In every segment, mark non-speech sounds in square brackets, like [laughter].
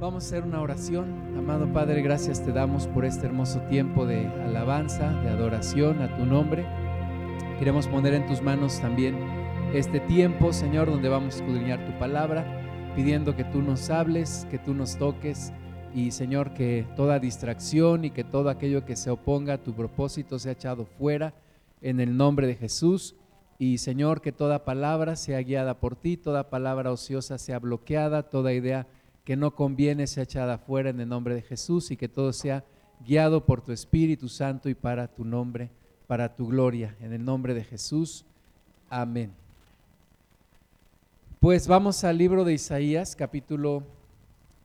Vamos a hacer una oración. Amado Padre, gracias te damos por este hermoso tiempo de alabanza, de adoración a tu nombre. Queremos poner en tus manos también este tiempo, Señor, donde vamos a escudriñar tu palabra, pidiendo que tú nos hables, que tú nos toques y, Señor, que toda distracción y que todo aquello que se oponga a tu propósito sea echado fuera en el nombre de Jesús. Y, Señor, que toda palabra sea guiada por ti, toda palabra ociosa sea bloqueada, toda idea que no conviene sea echada fuera en el nombre de Jesús y que todo sea guiado por tu Espíritu Santo y para tu nombre, para tu gloria. En el nombre de Jesús. Amén. Pues vamos al libro de Isaías, capítulo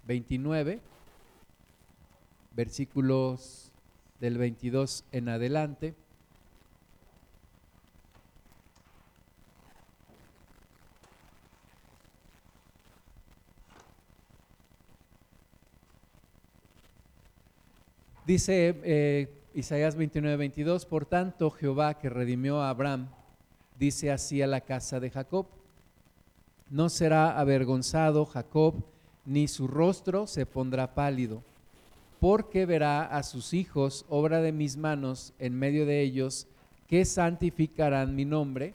29, versículos del 22 en adelante. Dice eh, Isaías 29, 22, por tanto Jehová que redimió a Abraham, dice así a la casa de Jacob, no será avergonzado Jacob, ni su rostro se pondrá pálido, porque verá a sus hijos, obra de mis manos, en medio de ellos, que santificarán mi nombre,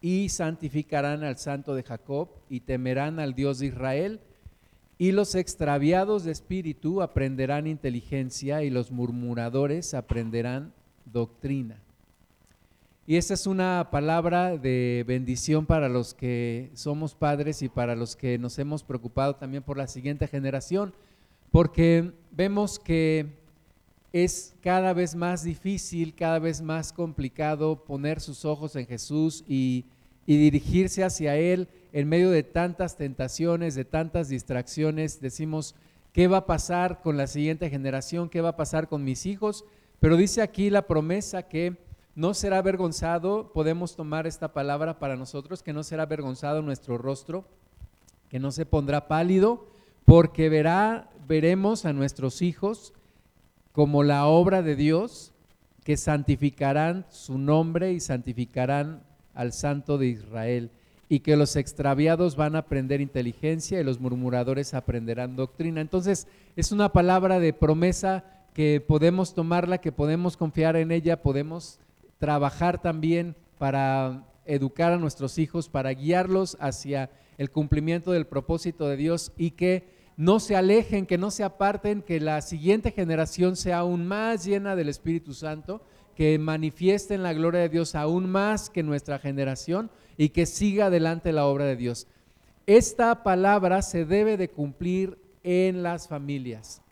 y santificarán al santo de Jacob, y temerán al Dios de Israel, y los extraviados de espíritu aprenderán inteligencia y los murmuradores aprenderán doctrina. Y esta es una palabra de bendición para los que somos padres y para los que nos hemos preocupado también por la siguiente generación, porque vemos que es cada vez más difícil, cada vez más complicado poner sus ojos en Jesús y, y dirigirse hacia Él en medio de tantas tentaciones, de tantas distracciones, decimos, ¿qué va a pasar con la siguiente generación? ¿Qué va a pasar con mis hijos? Pero dice aquí la promesa que no será avergonzado, podemos tomar esta palabra para nosotros, que no será avergonzado nuestro rostro, que no se pondrá pálido, porque verá, veremos a nuestros hijos como la obra de Dios, que santificarán su nombre y santificarán al Santo de Israel y que los extraviados van a aprender inteligencia y los murmuradores aprenderán doctrina. Entonces, es una palabra de promesa que podemos tomarla, que podemos confiar en ella, podemos trabajar también para educar a nuestros hijos, para guiarlos hacia el cumplimiento del propósito de Dios y que no se alejen, que no se aparten, que la siguiente generación sea aún más llena del Espíritu Santo, que manifiesten la gloria de Dios aún más que nuestra generación y que siga adelante la obra de Dios. Esta palabra se debe de cumplir en las familias,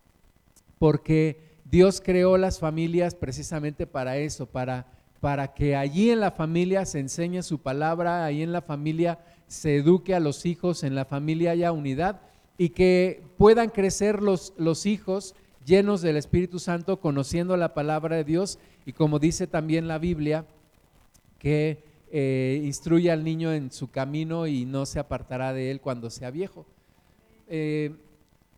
porque Dios creó las familias precisamente para eso, para, para que allí en la familia se enseñe su palabra, allí en la familia se eduque a los hijos, en la familia haya unidad y que puedan crecer los, los hijos llenos del Espíritu Santo, conociendo la palabra de Dios y como dice también la Biblia, que eh, instruye al niño en su camino y no se apartará de él cuando sea viejo. Eh,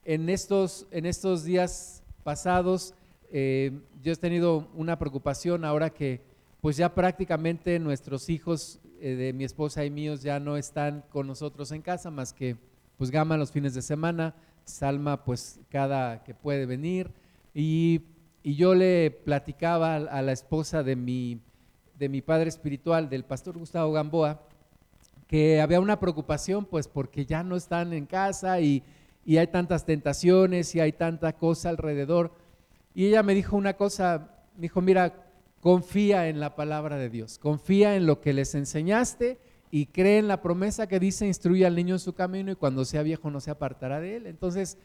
en, estos, en estos días pasados, eh, yo he tenido una preocupación ahora que pues ya prácticamente nuestros hijos de mi esposa y míos ya no están con nosotros en casa, más que pues Gama los fines de semana, Salma pues cada que puede venir y, y yo le platicaba a la esposa de mi de mi padre espiritual, del pastor Gustavo Gamboa, que había una preocupación, pues porque ya no están en casa y, hay tantas tentaciones y hay tanta cosa alrededor. Y ella me dijo una cosa, me dijo, mira, confía en la palabra de Dios, confía en lo que les enseñaste y cree en la promesa que dice, instruye al niño en su camino y cuando sea viejo no se apartará de él. Entonces,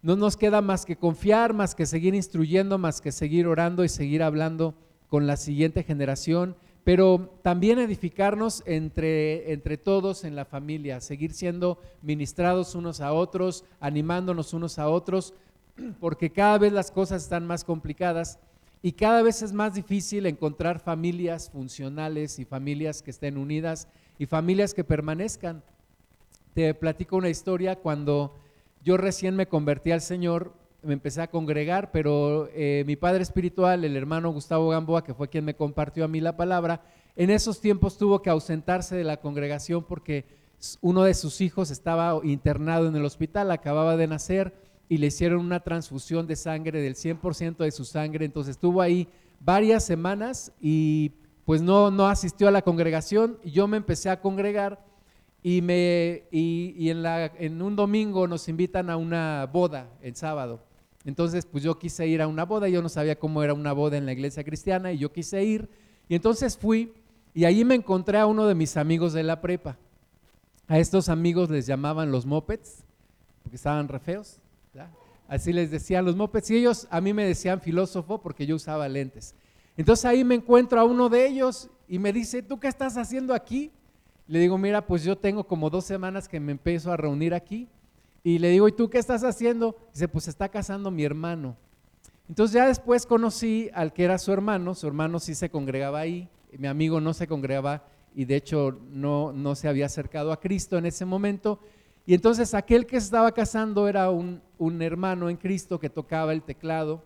no nos queda más que confiar, más que seguir instruyendo, más que seguir orando y seguir hablando con la siguiente generación, pero también edificarnos entre, entre todos en la familia, seguir siendo ministrados unos a otros, animándonos unos a otros, [clears throat] porque cada vez las cosas están más complicadas y cada vez es más difícil encontrar familias funcionales y familias que estén unidas y familias que permanezcan. Te platico una historia cuando yo recién me convertí al Señor, me empecé a congregar, pero eh, mi padre espiritual, el hermano Gustavo Gamboa, que fue quien me compartió a mí la palabra, en esos tiempos tuvo que ausentarse de la congregación porque uno de sus hijos estaba internado en el hospital, acababa de nacer y le hicieron una transfusión de sangre del 100% de su sangre, entonces estuvo ahí varias semanas y pues no, no asistió a la congregación yo me empecé a congregar y, me, y, en, en un domingo nos invitan a una boda el sábado. Entonces, pues yo quise ir a una boda, yo no sabía cómo era una boda en la iglesia cristiana y yo quise ir. Y entonces fui y ahí me encontré a uno de mis amigos de la prepa. A estos amigos les llamaban los mopeds, porque estaban re feos. Así les decían los mopeds. Y ellos a mí me decían filósofo porque yo usaba lentes. Entonces ahí me encuentro a uno de ellos y me dice, ¿tú qué estás haciendo aquí? Le digo, mira, pues yo tengo como dos semanas que me empiezo a reunir aquí. Y le digo, ¿y tú qué estás haciendo? Dice, pues está casando mi hermano. Entonces ya después conocí al que era su hermano, su hermano sí se congregaba ahí, mi amigo no se congregaba y de hecho no, no se había acercado a Cristo en ese momento. Y entonces aquel que estaba casando era un, un hermano en Cristo que tocaba el teclado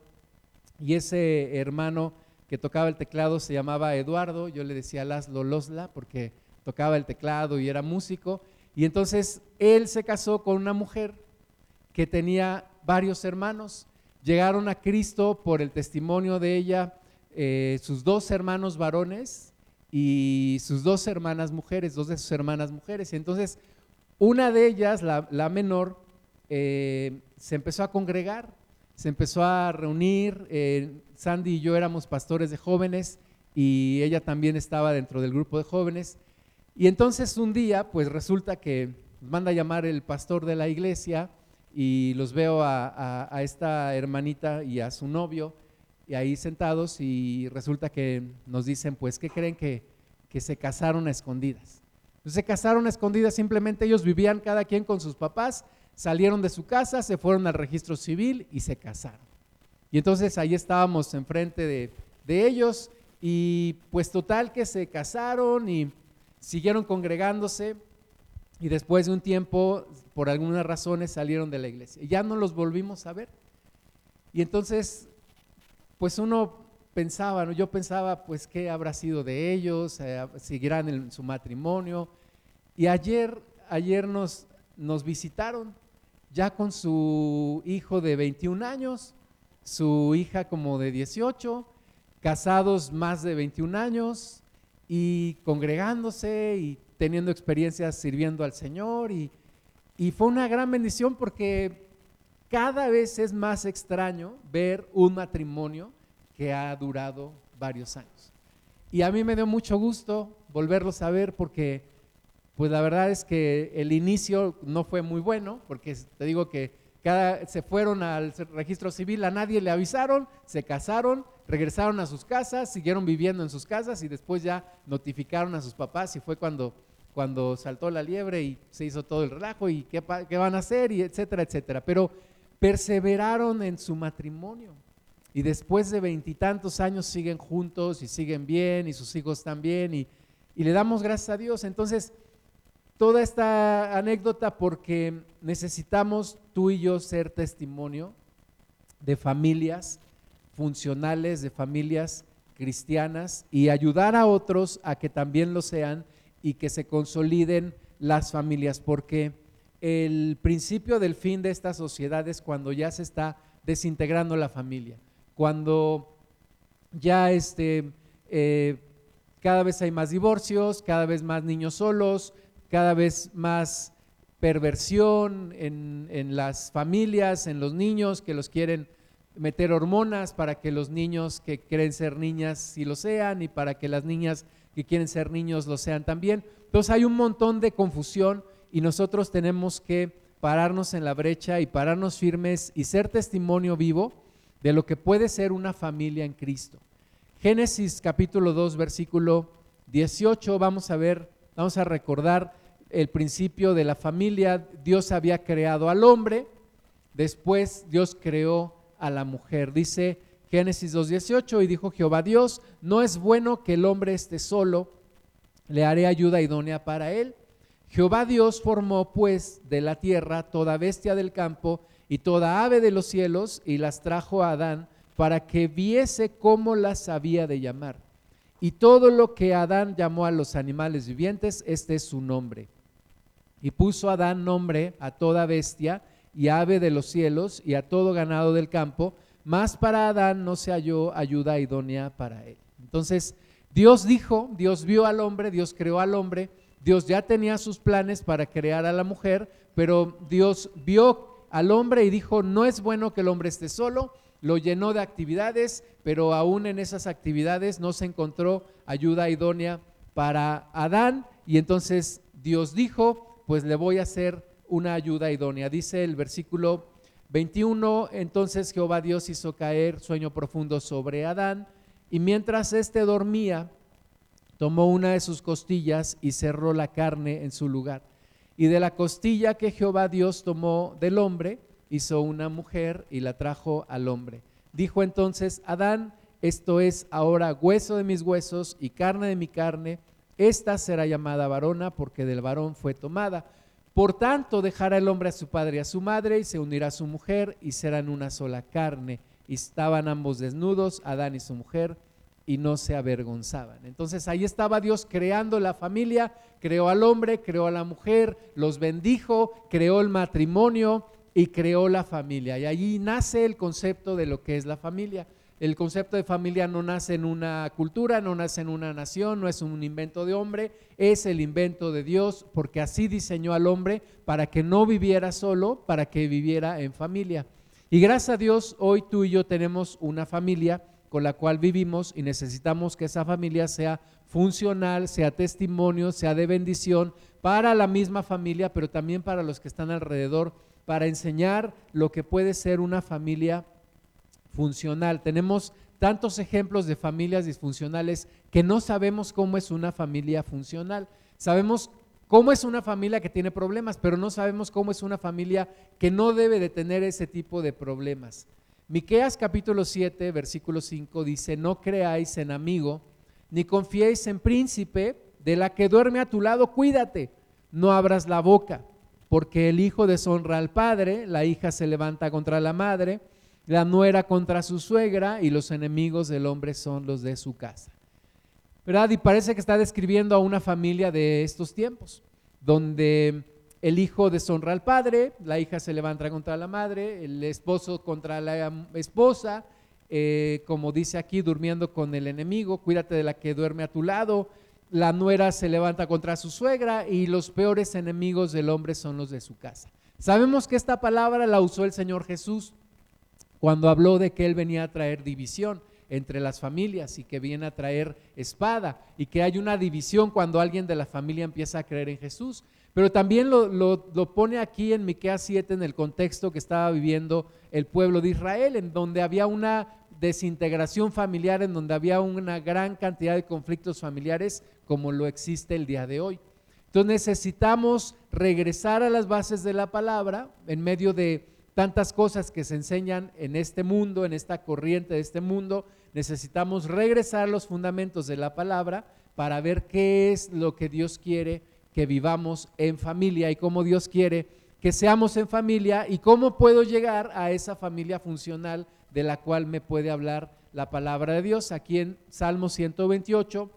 y ese hermano que tocaba el teclado se llamaba Eduardo, yo le decía Laszlo Losla porque tocaba el teclado y era músico. Y entonces él se casó con una mujer que tenía varios hermanos. Llegaron a Cristo por el testimonio de ella, eh, sus dos hermanos varones y sus dos hermanas mujeres, dos de sus hermanas mujeres. Y entonces una de ellas, la, menor, eh, se empezó a congregar, se empezó a reunir. Eh, Sandy y yo éramos pastores de jóvenes y ella también estaba dentro del grupo de jóvenes. Y entonces un día, pues resulta que manda a llamar el pastor de la iglesia y los veo a, esta hermanita y a su novio y ahí sentados y resulta que nos dicen, pues, ¿qué creen que, que se casaron a escondidas? Pues, se casaron a escondidas, simplemente ellos vivían cada quien con sus papás, salieron de su casa, se fueron al registro civil y se casaron. Y entonces ahí estábamos enfrente de, de ellos y pues total que se casaron y siguieron congregándose y después de un tiempo, por algunas razones, salieron de la iglesia. Ya no los volvimos a ver. Y entonces, pues uno pensaba, yo pensaba, pues, ¿qué habrá sido de ellos? Eh, ¿Seguirán en su matrimonio? Y ayer, ayer nos, nos visitaron, ya con su hijo de 21 años, su hija como de 18, casados más de 21 años, y congregándose y teniendo experiencias sirviendo al Señor y, fue una gran bendición porque cada vez es más extraño ver un matrimonio que ha durado varios años. Y a mí me dio mucho gusto volverlos a ver porque pues la verdad es que el inicio no fue muy bueno, porque te digo que se fueron al registro civil, a nadie le avisaron, se casaron, regresaron a sus casas, siguieron viviendo en sus casas y después ya notificaron a sus papás y fue cuando, cuando saltó la liebre y se hizo todo el relajo y qué, qué van a hacer y etcétera, etcétera. Pero perseveraron en su matrimonio y después de veintitantos años siguen juntos y siguen bien y sus hijos también y, y le damos gracias a Dios. Entonces, toda esta anécdota porque necesitamos tú y yo ser testimonio de familias funcionales, de familias cristianas y ayudar a otros a que también lo sean y que se consoliden las familias, porque el principio del fin de esta sociedad es cuando ya se está desintegrando la familia, cuando ya este, eh, cada vez hay más divorcios, cada vez más niños solos, cada vez más perversión en, en las familias, en los niños que los quieren meter hormonas para que los niños que quieren ser niñas sí lo sean y para que las niñas que quieren ser niños lo sean también. Entonces hay un montón de confusión y nosotros tenemos que pararnos en la brecha y pararnos firmes y ser testimonio vivo de lo que puede ser una familia en Cristo. Génesis capítulo 2 versículo 18 vamos a ver, vamos a recordar el principio de la familia. Dios había creado al hombre, después Dios creó a la mujer. Dice Génesis 2.18 y dijo Jehová Dios, no es bueno que el hombre esté solo, le haré ayuda idónea para él. Jehová Dios formó pues de la tierra toda bestia del campo y toda ave de los cielos y las trajo a Adán para que viese cómo las había de llamar. Y todo lo que Adán llamó a los animales vivientes, este es su nombre. Y puso Adán nombre a toda bestia y ave de los cielos y a todo ganado del campo, mas para Adán no se halló ayuda idónea para él. Entonces, Dios dijo, Dios vio al hombre, Dios creó al hombre, Dios ya tenía sus planes para crear a la mujer, pero Dios vio al hombre y dijo, no es bueno que el hombre esté solo, lo llenó de actividades, pero aún en esas actividades no se encontró ayuda idónea para Adán y entonces Dios dijo, pues le voy a hacer una ayuda idónea. Dice el versículo 21, entonces Jehová Dios hizo caer sueño profundo sobre Adán y mientras éste dormía, tomó una de sus costillas y cerró la carne en su lugar. Y de la costilla que Jehová Dios tomó del hombre, hizo una mujer y la trajo al hombre. Dijo entonces Adán, esto es ahora hueso de mis huesos y carne de mi carne, esta será llamada varona porque del varón fue tomada. Por tanto, dejará el hombre a su padre y a su madre y se unirá a su mujer y serán una sola carne. Y estaban ambos desnudos, Adán y su mujer, y no se avergonzaban. Entonces ahí estaba Dios creando la familia, creó al hombre, creó a la mujer, los bendijo, creó el matrimonio y creó la familia. Y allí nace el concepto de lo que es la familia. El concepto de familia no nace en una cultura, no nace en una nación, no es un invento de hombre, es el invento de Dios, porque así diseñó al hombre para que no viviera solo, para que viviera en familia. Y gracias a Dios, hoy tú y yo tenemos una familia con la cual vivimos y necesitamos que esa familia sea funcional, sea testimonio, sea de bendición para la misma familia, pero también para los que están alrededor, para enseñar lo que puede ser una familia funcional. Tenemos tantos ejemplos de familias disfuncionales que no sabemos cómo es una familia funcional. Sabemos cómo es una familia que tiene problemas, pero no sabemos cómo es una familia que no debe de tener ese tipo de problemas. Miqueas capítulo 7, versículo 5 dice, "No creáis en amigo, ni confiéis en príncipe, de la que duerme a tu lado, cuídate, no abras la boca, porque el hijo deshonra al padre, la hija se levanta contra la madre, la nuera contra su suegra y los enemigos del hombre son los de su casa. ¿Verdad? Y parece que está describiendo a una familia de estos tiempos, donde el hijo deshonra al padre, la hija se levanta contra la madre, el esposo contra la esposa, eh, como dice aquí, durmiendo con el enemigo, cuídate de la que duerme a tu lado, la nuera se levanta contra su suegra y los peores enemigos del hombre son los de su casa. Sabemos que esta palabra la usó el Señor Jesús cuando habló de que Él venía a traer división entre las familias y que viene a traer espada y que hay una división cuando alguien de la familia empieza a creer en Jesús. Pero también lo, pone aquí en Miqueas 7 en el contexto que estaba viviendo el pueblo de Israel, en donde había una desintegración familiar, en donde había una gran cantidad de conflictos familiares como lo existe el día de hoy. Entonces necesitamos regresar a las bases de la palabra en medio de tantas cosas que se enseñan en este mundo, en esta corriente de este mundo, necesitamos regresar a los fundamentos de la palabra para ver qué es lo que Dios quiere que vivamos en familia y cómo Dios quiere que seamos en familia y cómo puedo llegar a esa familia funcional de la cual me puede hablar la palabra de Dios. Aquí en Salmo 128,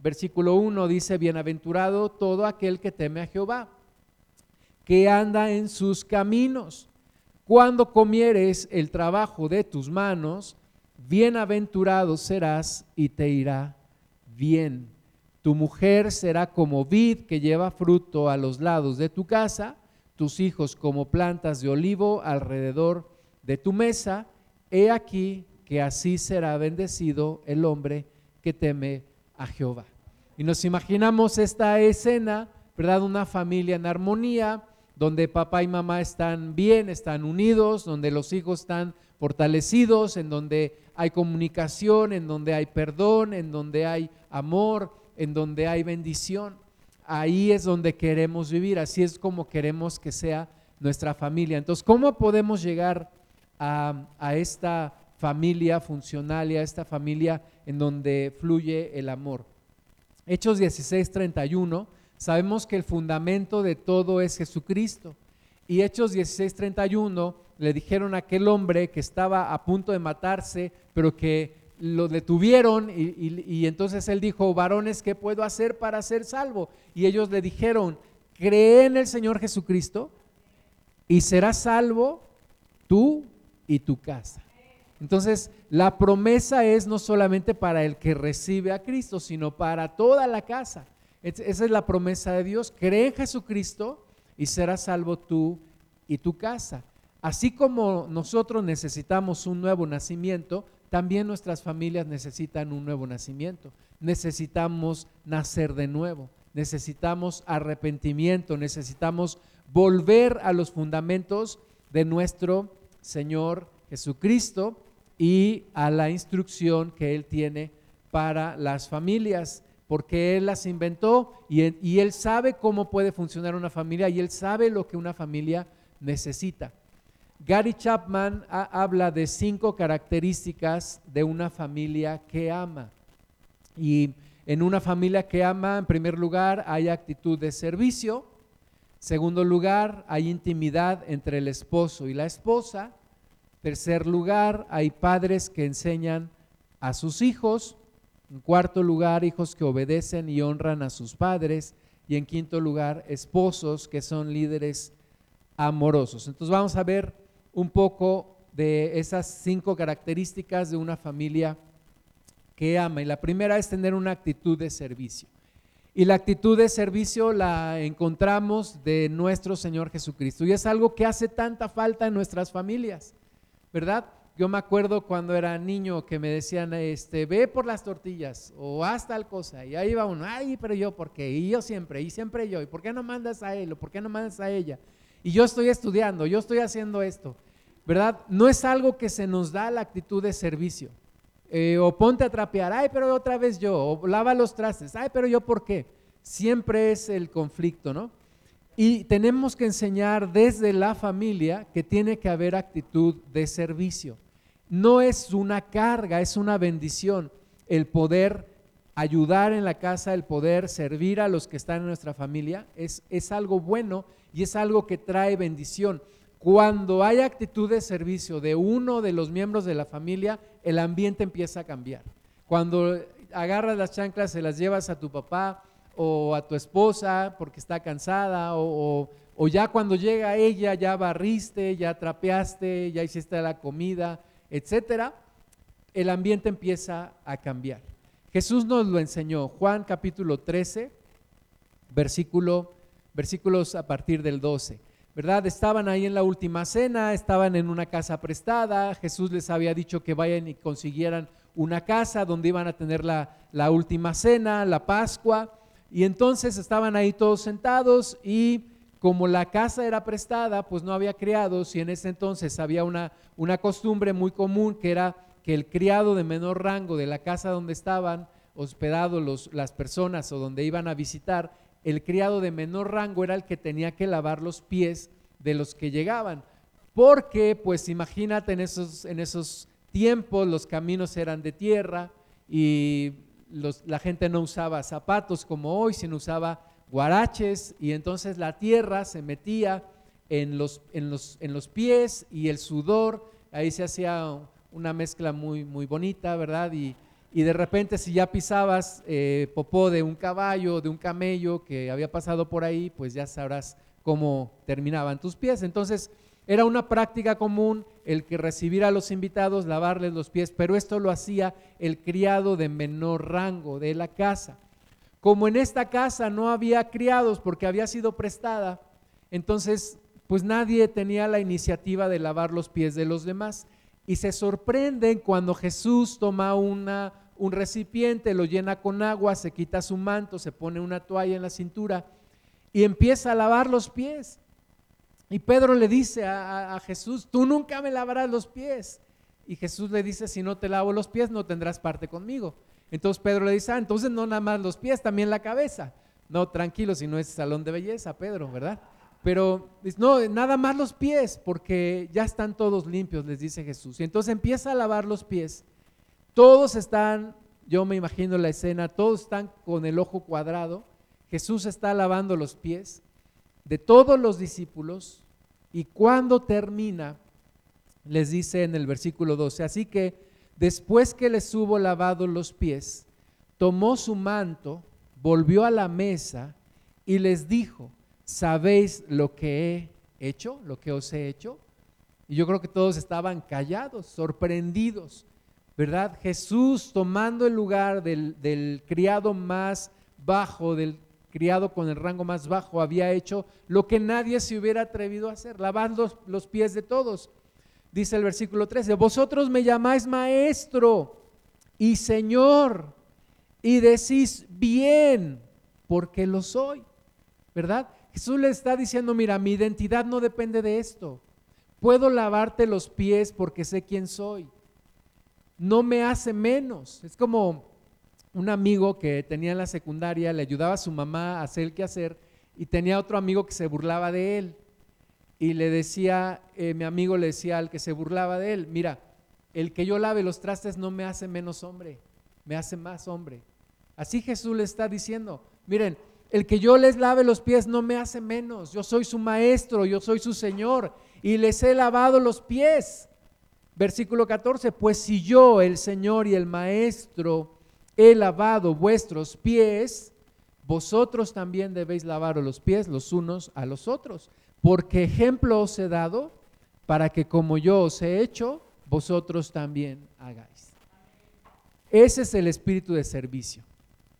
versículo 1 dice, bienaventurado todo aquel que teme a Jehová, que anda en sus caminos. Cuando comieres el trabajo de tus manos, bienaventurado serás y te irá bien. Tu mujer será como vid que lleva fruto a los lados de tu casa, tus hijos como plantas de olivo alrededor de tu mesa. He aquí que así será bendecido el hombre que teme a Jehová. Y nos imaginamos esta escena, ¿verdad? Una familia en armonía, donde papá y mamá están bien, están unidos, donde los hijos están fortalecidos, en donde hay comunicación, en donde hay perdón, en donde hay amor, en donde hay bendición. Ahí es donde queremos vivir, así es como queremos que sea nuestra familia. Entonces, ¿cómo podemos llegar a, esta familia funcional y a esta familia en donde fluye el amor? Hechos 16, 31 Sabemos que el fundamento de todo es Jesucristo. Y Hechos 16:31 le dijeron a aquel hombre que estaba a punto de matarse, pero que lo detuvieron y, y, entonces él dijo, varones, ¿qué puedo hacer para ser salvo? Y ellos le dijeron, cree en el Señor Jesucristo y serás salvo tú y tu casa. Entonces, la promesa es no solamente para el que recibe a Cristo, sino para toda la casa. Esa es la promesa de Dios. Cree en Jesucristo y serás salvo tú y tu casa. Así como nosotros necesitamos un nuevo nacimiento, también nuestras familias necesitan un nuevo nacimiento. Necesitamos nacer de nuevo. Necesitamos arrepentimiento. Necesitamos volver a los fundamentos de nuestro Señor Jesucristo y a la instrucción que Él tiene para las familias, porque Él las inventó y, Él sabe cómo puede funcionar una familia y Él sabe lo que una familia necesita. Gary Chapman habla de cinco características de una familia que ama. Y en una familia que ama, en primer lugar, hay actitud de servicio. Segundo lugar, hay intimidad entre el esposo y la esposa. Tercer lugar, hay padres que enseñan a sus hijos. En cuarto lugar, hijos que obedecen y honran a sus padres. Y en quinto lugar, esposos que son líderes amorosos. Entonces vamos a ver un poco de esas cinco características de una familia que ama. Y la primera es tener una actitud de servicio. Y la actitud de servicio la encontramos de nuestro Señor Jesucristo. Y es algo que hace tanta falta en nuestras familias. ¿verdad? Yo me acuerdo cuando era niño que me decían, este, ve por las tortillas o haz tal cosa. Y ahí va uno, ay, pero yo, ¿por qué? Y yo siempre, y siempre yo. ¿Y por qué no mandas a él o por qué no mandas a ella? Y yo estoy estudiando, yo estoy haciendo esto, ¿verdad? No es algo que se nos da la actitud de servicio. Eh, o ponte a trapear, ay, pero otra vez yo. O lava los trastes, ay, pero yo, ¿por qué? Siempre es el conflicto, ¿no? Y tenemos que enseñar desde la familia que tiene que haber actitud de servicio. No es una carga, es una bendición el poder ayudar en la casa, el poder servir a los que están en nuestra familia. Es, es algo bueno y es algo que trae bendición. Cuando hay actitud de servicio de uno de los miembros de la familia, el ambiente empieza a cambiar. Cuando agarras las chanclas, se las llevas a tu papá, o a tu esposa porque está cansada, o, ya cuando llega ella ya barriste, ya trapeaste, ya hiciste la comida, etcétera, el ambiente empieza a cambiar. Jesús nos lo enseñó, Juan capítulo 13, versículo, versículos a partir del 12. ¿Verdad? Estaban ahí en la última cena, estaban en una casa prestada, Jesús les había dicho que vayan y consiguieran una casa donde iban a tener la, la última cena, la Pascua, y entonces estaban ahí todos sentados y como la casa era prestada, pues no había criados y en ese entonces había una, una costumbre muy común que era que el criado de menor rango de la casa donde estaban hospedados las personas o donde iban a visitar, el criado de menor rango era el que tenía que lavar los pies de los que llegaban. Porque, pues imagínate, en esos, en esos tiempos los caminos eran de tierra y la gente no usaba zapatos como hoy, sino usaba guaraches y entonces la tierra se metía en los, en los, en los pies y el sudor, ahí se hacía una mezcla muy, muy bonita, ¿verdad? Y, y de repente si ya pisabas eh, popó de un caballo, de un camello que había pasado por ahí, pues ya sabrás cómo terminaban tus pies. Entonces, era una práctica común el que recibiera a los invitados, lavarles los pies, pero esto lo hacía el criado de menor rango de la casa. Como en esta casa no había criados porque había sido prestada, entonces pues nadie tenía la iniciativa de lavar los pies de los demás. Y se sorprenden cuando Jesús toma una, un recipiente, lo llena con agua, se quita su manto, se pone una toalla en la cintura y empieza a lavar los pies. Y Pedro le dice a, Jesús, tú nunca me lavarás los pies. Y Jesús le dice, si no te lavo los pies, no tendrás parte conmigo. Entonces Pedro le dice, ah, entonces no nada más los pies, también la cabeza. No, tranquilo, si no es salón de belleza, Pedro, ¿verdad? Pero no, nada más los pies, porque ya están todos limpios, les dice Jesús. Y entonces empieza a lavar los pies. Todos están, yo me imagino la escena, todos están con el ojo cuadrado. Jesús está lavando los pies de todos los discípulos y cuando termina, les dice en el versículo 12, así que después que les hubo lavado los pies, tomó su manto, volvió a la mesa y les dijo, ¿sabéis lo que he hecho, lo que os he hecho. Y yo creo que todos estaban callados, sorprendidos, ¿verdad? Jesús tomando el lugar del, criado más bajo, del criado con el rango más bajo, había hecho lo que nadie se hubiera atrevido a hacer, lavar los, pies de todos. Dice el versículo 13, vosotros me llamáis maestro y señor y decís bien, porque lo soy, ¿verdad? Jesús le está diciendo, mira, mi identidad no depende de esto. Puedo lavarte los pies porque sé quién soy. No me hace menos. Es como un amigo que tenía en la secundaria, le ayudaba a su mamá a hacer el quehacer y tenía otro amigo que se burlaba de él. Y le decía, eh, mi amigo le decía al que se burlaba de él, mira, el que yo lave los trastes no me hace menos hombre, me hace más hombre. Así Jesús le está diciendo, miren, el que yo les lave los pies no me hace menos, yo soy su maestro, yo soy su Señor y les he lavado los pies. Versículo 14, pues si yo, el Señor y el Maestro, he lavado vuestros pies, vosotros también debéis lavar los pies los unos a los otros, porque ejemplo os he dado para que como yo os he hecho, vosotros también hagáis. Ese es el espíritu de servicio.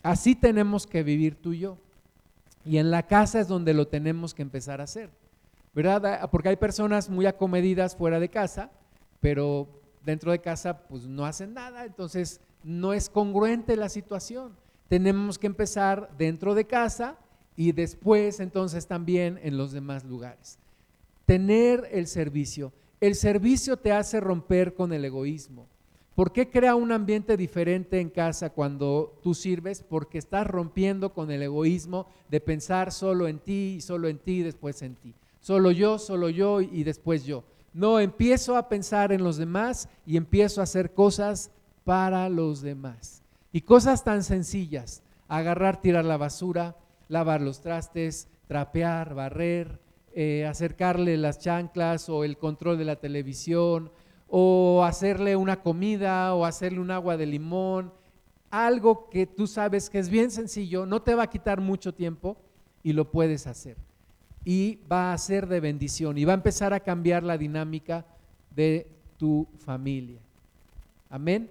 Así tenemos que vivir tú y yo. Y en la casa es donde lo tenemos que empezar a hacer. ¿Verdad? Porque hay personas muy acomedidas fuera de casa, pero dentro de casa pues no hacen nada. Entonces no es congruente la situación. Tenemos que empezar dentro de casa y después entonces también en los demás lugares. Tener el servicio. El servicio te hace romper con el egoísmo. ¿Por qué crea un ambiente diferente en casa cuando tú sirves? Porque estás rompiendo con el egoísmo de pensar solo en ti y solo en ti y después en ti. Solo yo, solo yo y después yo. No, empiezo a pensar en los demás y empiezo a hacer cosas para los demás. Y cosas tan sencillas, agarrar, tirar la basura, lavar los trastes, trapear, barrer, eh, acercarle las chanclas o el control de la televisión, o hacerle una comida o hacerle un agua de limón, algo que tú sabes que es bien sencillo, no te va a quitar mucho tiempo y lo puedes hacer. Y va a ser de bendición y va a empezar a cambiar la dinámica de tu familia. Amén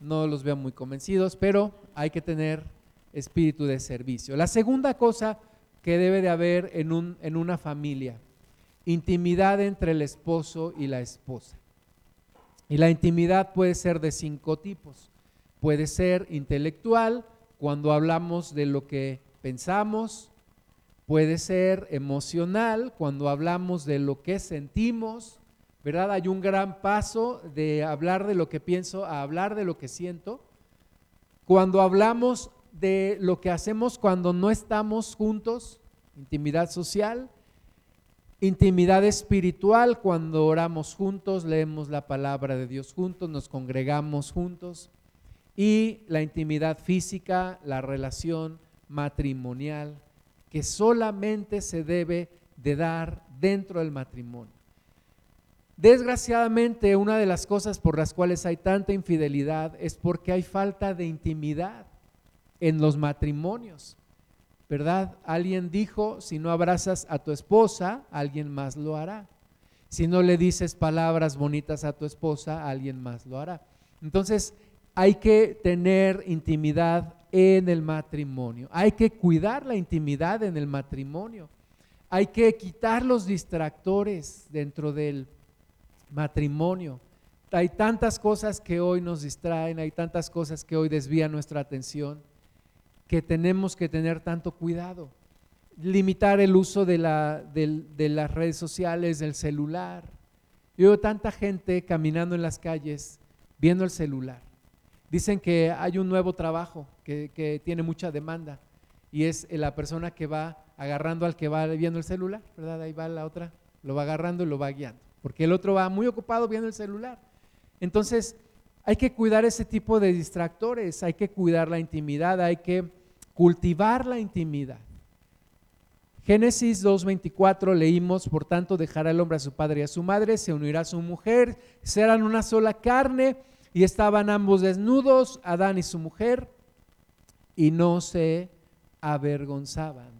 no los veo muy convencidos, pero hay que tener espíritu de servicio. La segunda cosa que debe de haber en, un, en una familia, intimidad entre el esposo y la esposa. Y la intimidad puede ser de cinco tipos. Puede ser intelectual, cuando hablamos de lo que pensamos, puede ser emocional, cuando hablamos de lo que sentimos, ¿verdad? Hay un gran paso de hablar de lo que pienso a hablar de lo que siento. Cuando hablamos de lo que hacemos cuando no estamos juntos, intimidad social, intimidad espiritual, cuando oramos juntos, leemos la palabra de Dios juntos, nos congregamos juntos, y la intimidad física, la relación matrimonial, que solamente se debe de dar dentro del matrimonio. Desgraciadamente, una de las cosas por las cuales hay tanta infidelidad es porque hay falta de intimidad en los matrimonios, ¿verdad? Alguien dijo, si no abrazas a tu esposa, alguien más lo hará. Si no le dices palabras bonitas a tu esposa, alguien más lo hará. Entonces, hay que tener intimidad en el matrimonio. Hay que cuidar la intimidad en el matrimonio. Hay que quitar los distractores dentro del matrimonio. Hay tantas cosas que hoy nos distraen, hay tantas cosas que hoy desvían nuestra atención, que tenemos que tener tanto cuidado. Limitar el uso de, la, de, las redes sociales, del celular. Yo veo tanta gente caminando en las calles viendo el celular. Dicen que hay un nuevo trabajo que, que, tiene mucha demanda y es la persona que va agarrando al que va viendo el celular, ¿verdad? Ahí va la otra, lo va agarrando y lo va guiando porque el otro va muy ocupado viendo el celular. Entonces, hay que cuidar ese tipo de distractores, hay que cuidar la intimidad, hay que cultivar la intimidad. Génesis 2.24 leímos, por tanto, dejará el hombre a su padre y a su madre, se unirá a su mujer, serán una sola carne, y estaban ambos desnudos, Adán y su mujer, y no se avergonzaban.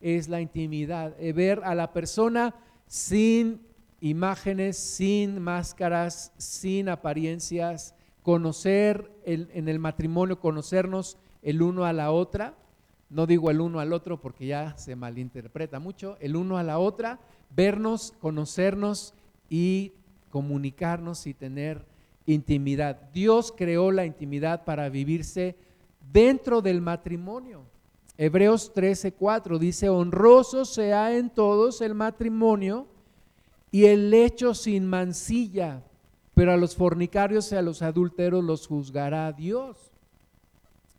es la intimidad, eh, ver a la persona sin imágenes, sin máscaras, sin apariencias, conocer en el matrimonio, conocernos el uno a la otra, no digo el uno al otro porque ya se malinterpreta mucho, el uno a la otra, vernos, conocernos y comunicarnos y tener intimidad. Dios creó la intimidad para vivirse dentro del matrimonio. Hebreos 13:4 dice, honroso sea en todos el matrimonio y el lecho sin mancilla, pero a los fornicarios y a los adúlteros los juzgará Dios.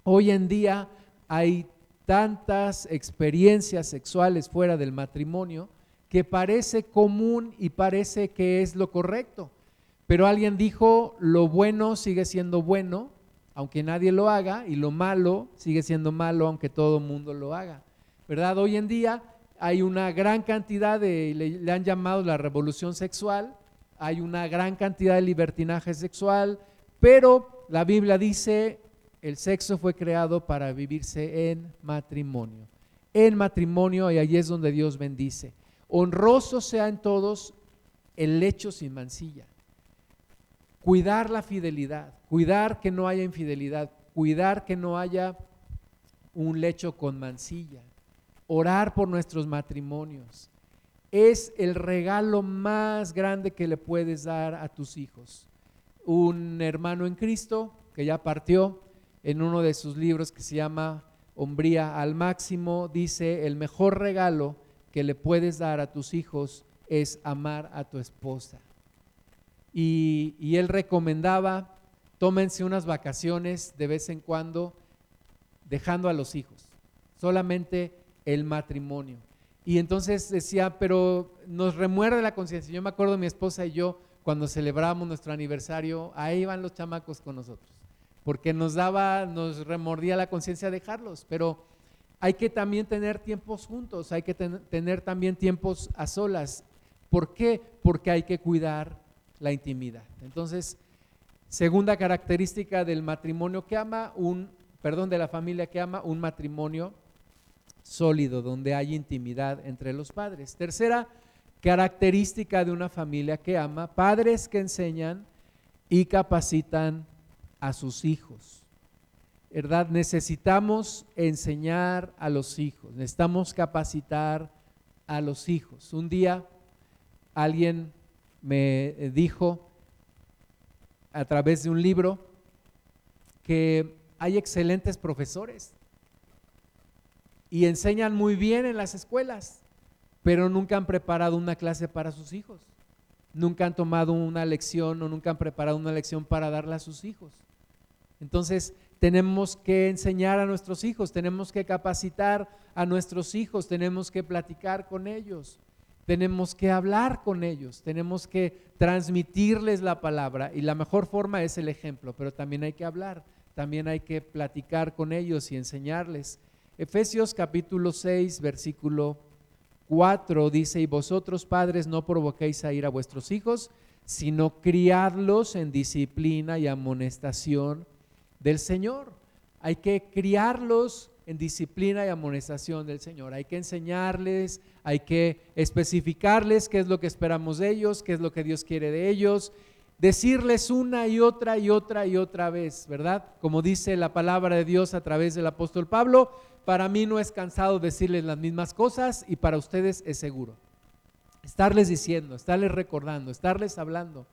Hoy en día hay tantas experiencias sexuales fuera del matrimonio que parece común y parece que es lo correcto. Pero alguien dijo, lo bueno sigue siendo bueno, aunque nadie lo haga, y lo malo sigue siendo malo, aunque todo el mundo lo haga. ¿Verdad? Hoy en día hay una gran cantidad de, le, han llamado la revolución sexual, hay una gran cantidad de libertinaje sexual, pero la Biblia dice, el sexo fue creado para vivirse en matrimonio. En matrimonio, y ahí es donde Dios bendice. Honroso sea en todos el lecho sin mancilla cuidar la fidelidad, cuidar que no haya infidelidad, cuidar que no haya un lecho con mancilla, orar por nuestros matrimonios. Es el regalo más grande que le puedes dar a tus hijos. Un hermano en Cristo que ya partió en uno de sus libros que se llama Hombría al máximo, dice, el mejor regalo que le puedes dar a tus hijos es amar a tu esposa y, él recomendaba, tómense unas vacaciones de vez en cuando, dejando a los hijos, solamente el matrimonio. Y entonces decía, pero nos remuerde la conciencia. Yo me acuerdo mi esposa y yo, cuando celebramos nuestro aniversario, ahí iban los chamacos con nosotros, porque nos daba, nos remordía la conciencia dejarlos, pero hay que también tener tiempos juntos, hay que tener también tiempos a solas. ¿Por qué? Porque hay que cuidar la intimidad. Entonces, segunda característica del matrimonio que ama, un, perdón, de la familia que ama, un matrimonio sólido, donde hay intimidad entre los padres. Tercera característica de una familia que ama, padres que enseñan y capacitan a sus hijos. ¿Verdad? Necesitamos enseñar a los hijos, necesitamos capacitar a los hijos. Un día alguien me dijo a través de un libro que hay excelentes profesores y enseñan muy bien en las escuelas, pero nunca han preparado una clase para sus hijos. Nunca han tomado una lección o nunca han preparado una lección para darla a sus hijos. Entonces, tenemos que enseñar a nuestros hijos, tenemos que capacitar a nuestros hijos, tenemos que platicar con ellos tenemos que hablar con ellos, tenemos que transmitirles la palabra y la mejor forma es el ejemplo, pero también hay que hablar, también hay que platicar con ellos y enseñarles. Efesios capítulo 6, versículo 4 dice, y vosotros padres no provoquéis a ir a vuestros hijos, sino criadlos en disciplina y amonestación del Señor. Hay que criarlos en disciplina y amonestación del Señor. Hay que enseñarles, hay que especificarles qué es lo que esperamos de ellos, qué es lo que Dios quiere de ellos, decirles una y otra y otra y otra vez, ¿verdad? Como dice la palabra de Dios a través del apóstol Pablo, para mí no es cansado decirles las mismas cosas y para ustedes es seguro. Estarles diciendo, estarles recordando, estarles hablando.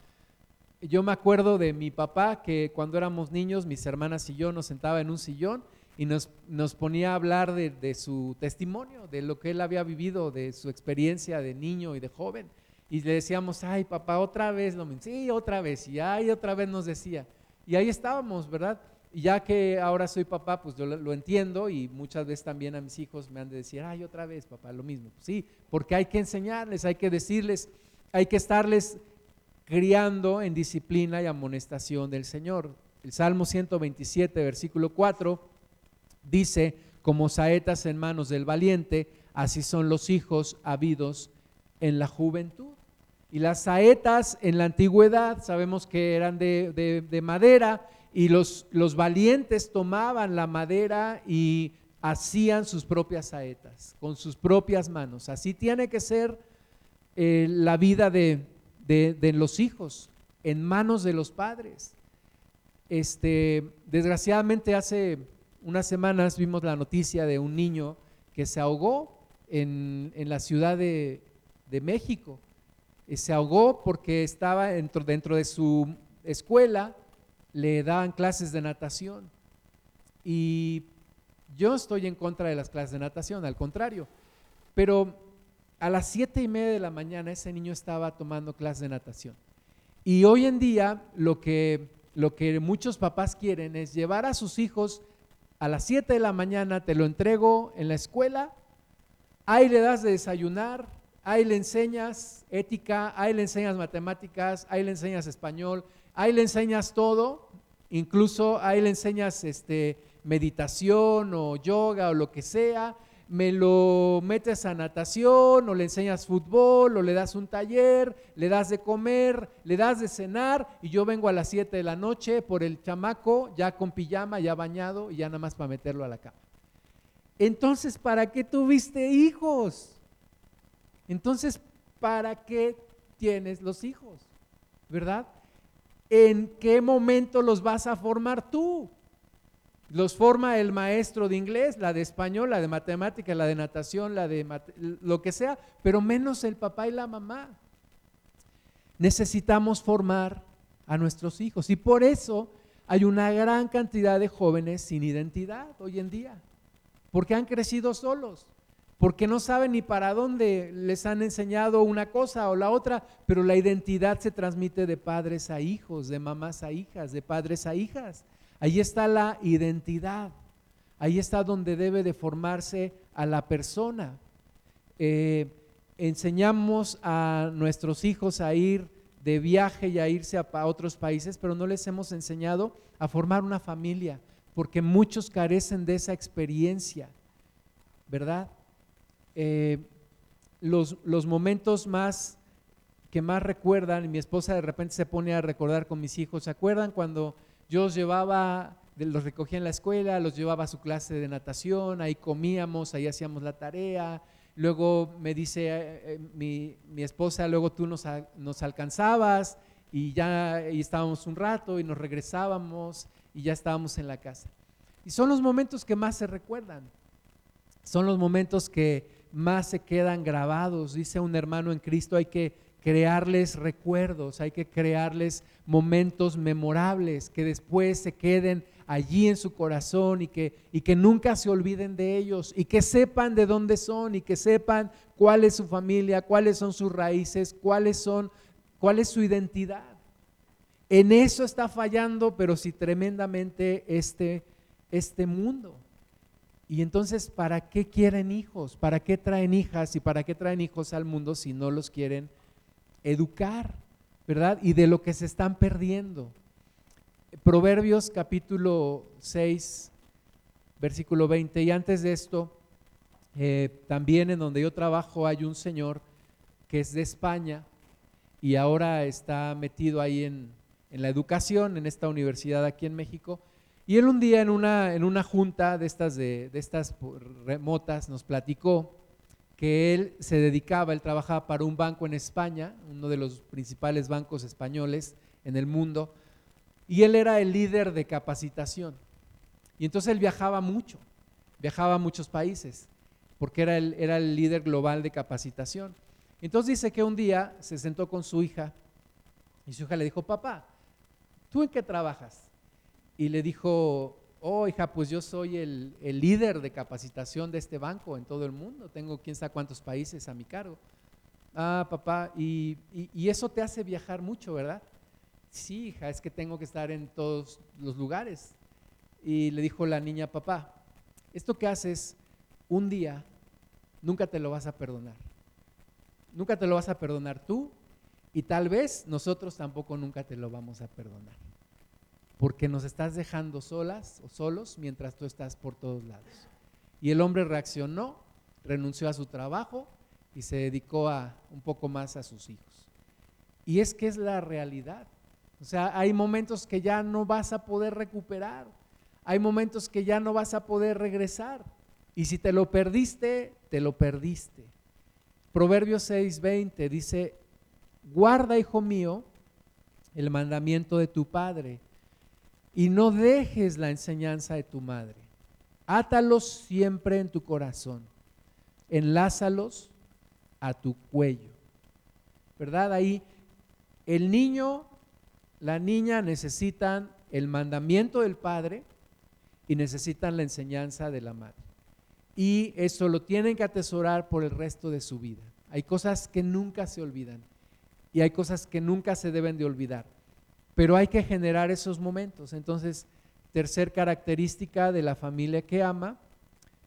Yo me acuerdo de mi papá que cuando éramos niños, mis hermanas y yo nos sentaba en un sillón y nos, nos ponía a hablar de, su testimonio, de lo que él había vivido, de su experiencia de niño y de joven. Y le decíamos, ay papá, otra vez, lo sí, otra vez, y ay, otra vez nos decía. Y ahí estábamos, ¿verdad? Y ya que ahora soy papá, pues yo lo, entiendo y muchas veces también a mis hijos me han de decir, ay, otra vez, papá, lo mismo. Sí, porque hay que enseñarles, hay que decirles, hay que estarles criando en disciplina y amonestación del Señor. El Salmo 127, versículo 4 Dice, como saetas en manos del valiente, así son los hijos habidos en la juventud. Y las saetas en la antigüedad sabemos que eran de, madera y los, los valientes tomaban la madera y hacían sus propias saetas, con sus propias manos. Así tiene que ser eh, la vida de, de, los hijos, en manos de los padres. Este, desgraciadamente hace unas semanas vimos la noticia de un niño que se ahogó en, en la ciudad de, de México. Eh, se ahogó porque estaba dentro, dentro de su escuela, le daban clases de natación. Y yo estoy en contra de las clases de natación, al contrario. Pero a las siete y media de la mañana ese niño estaba tomando clases de natación. Y hoy en día lo que, lo que muchos papás quieren es llevar a sus hijos a las siete de la mañana, te lo entrego en la escuela, ahí le das de desayunar, ahí le enseñas ética, ahí le enseñas matemáticas, ahí le enseñas español, ahí le enseñas todo, incluso ahí le enseñas este, meditación o yoga o lo que sea, me lo metes a natación o le enseñas fútbol o le das un taller, le das de comer, le das de cenar y yo vengo a las 7 de la noche por el chamaco ya con pijama, ya bañado y ya nada más para meterlo a la cama. Entonces, ¿para qué tuviste hijos? Entonces, ¿para qué tienes los hijos? ¿Verdad? ¿En qué momento los vas a formar tú? Los forma el maestro de inglés, la de español, la de matemática, la de natación, la de lo que sea, pero menos el papá y la mamá. Necesitamos formar a nuestros hijos y por eso hay una gran cantidad de jóvenes sin identidad hoy en día, porque han crecido solos, porque no saben ni para dónde les han enseñado una cosa o la otra, pero la identidad se transmite de padres a hijos, de mamás a hijas, de padres a hijas. Ahí está la identidad. Ahí está donde debe de formarse a la persona. Eh, enseñamos a nuestros hijos a ir de viaje y a irse a, otros países, pero no les hemos enseñado a formar una familia, porque muchos carecen de esa experiencia, ¿verdad? Eh, los, los, momentos más que más recuerdan, y mi esposa de repente se pone a recordar con mis hijos, ¿se acuerdan cuando yo los llevaba, los recogía en la escuela, los llevaba a su clase de natación, ahí comíamos, ahí hacíamos la tarea. Luego me dice eh, eh, mi, esposa, luego tú nos, nos alcanzabas y ya y estábamos un rato y nos regresábamos y ya estábamos en la casa. Y son los momentos que más se recuerdan. Son los momentos que más se quedan grabados. Dice un hermano en Cristo, hay que crearles recuerdos, hay que crearles momentos memorables que después se queden allí en su corazón y que, y que nunca se olviden de ellos y que sepan de dónde son y que sepan cuál es su familia, cuáles son sus raíces, cuáles son, cuál es su identidad. En eso está fallando, pero sí tremendamente este, este mundo. Y entonces, ¿para qué quieren hijos? ¿Para qué traen hijas y para qué traen hijos al mundo si no los quieren educar, ¿verdad? Y de lo que se están perdiendo. Proverbios capítulo 6, versículo 20. Y antes de esto, eh, también en donde yo trabajo hay un señor que es de España y ahora está metido ahí en, en la educación, en esta universidad aquí en México. Y él un día en una, en una junta de estas, de, de estas remotas nos platicó que él se dedicaba, él trabajaba para un banco en España, uno de los principales bancos españoles en el mundo, y él era el líder de capacitación. Y entonces él viajaba mucho, viajaba a muchos países, porque era el, era el líder global de capacitación. Entonces dice que un día se sentó con su hija y su hija le dijo, papá, ¿tú en qué trabajas? Y le dijo, oh hija, pues yo soy el, líder de capacitación de este banco en todo el mundo, tengo quién sabe cuántos países a mi cargo. Ah, papá, y, eso te hace viajar mucho, ¿verdad? Sí, hija, es que tengo que estar en todos los lugares. Y le dijo la niña, papá, esto que haces un día, nunca te lo vas a perdonar. Nunca te lo vas a perdonar tú y tal vez nosotros tampoco nunca te lo vamos a perdonar porque nos estás dejando solas o solos mientras tú estás por todos lados. Y el hombre reaccionó, renunció a su trabajo y se dedicó a un poco más a sus hijos. Y es que es la realidad. O sea, hay momentos que ya no vas a poder recuperar. Hay momentos que ya no vas a poder regresar. Y si te lo perdiste, te lo perdiste. Proverbios 6:20 dice, guarda, hijo mío, el mandamiento de tu padre y no dejes la enseñanza de tu madre. Átalos siempre en tu corazón, enlázalos a tu cuello. ¿Verdad? Ahí el niño, la niña necesitan el mandamiento del padre y necesitan la enseñanza de la madre. Y eso lo tienen que atesorar por el resto de su vida. Hay cosas que nunca se olvidan y hay cosas que nunca se deben de olvidar, pero hay que generar esos momentos. Entonces, tercer característica de la familia que ama,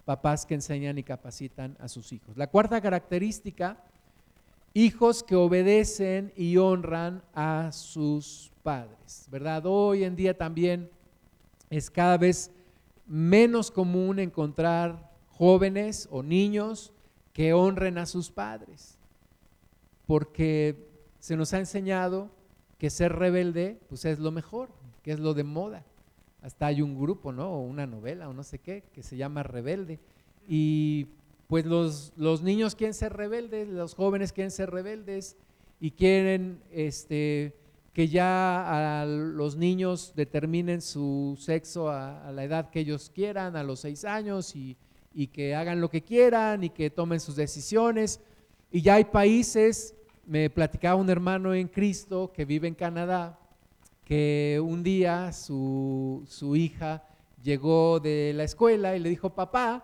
papás que enseñan y capacitan a sus hijos. La cuarta característica, hijos que obedecen y honran a sus padres, ¿verdad? Hoy en día también es cada vez menos común encontrar jóvenes o niños que honren a sus padres, porque se nos ha enseñado que ser rebelde pues es lo mejor, que es lo de moda. Hasta hay un grupo, ¿no? O una novela o no sé qué, que se llama Rebelde. Y pues los, los niños quieren ser rebeldes, los jóvenes quieren ser rebeldes y quieren este, que ya a los niños determinen su sexo a, a, la edad que ellos quieran, a los seis años, y, y que hagan lo que quieran y que tomen sus decisiones. Y ya hay países me platicaba un hermano en Cristo que vive en Canadá, que un día su, hija llegó de la escuela y le dijo, papá,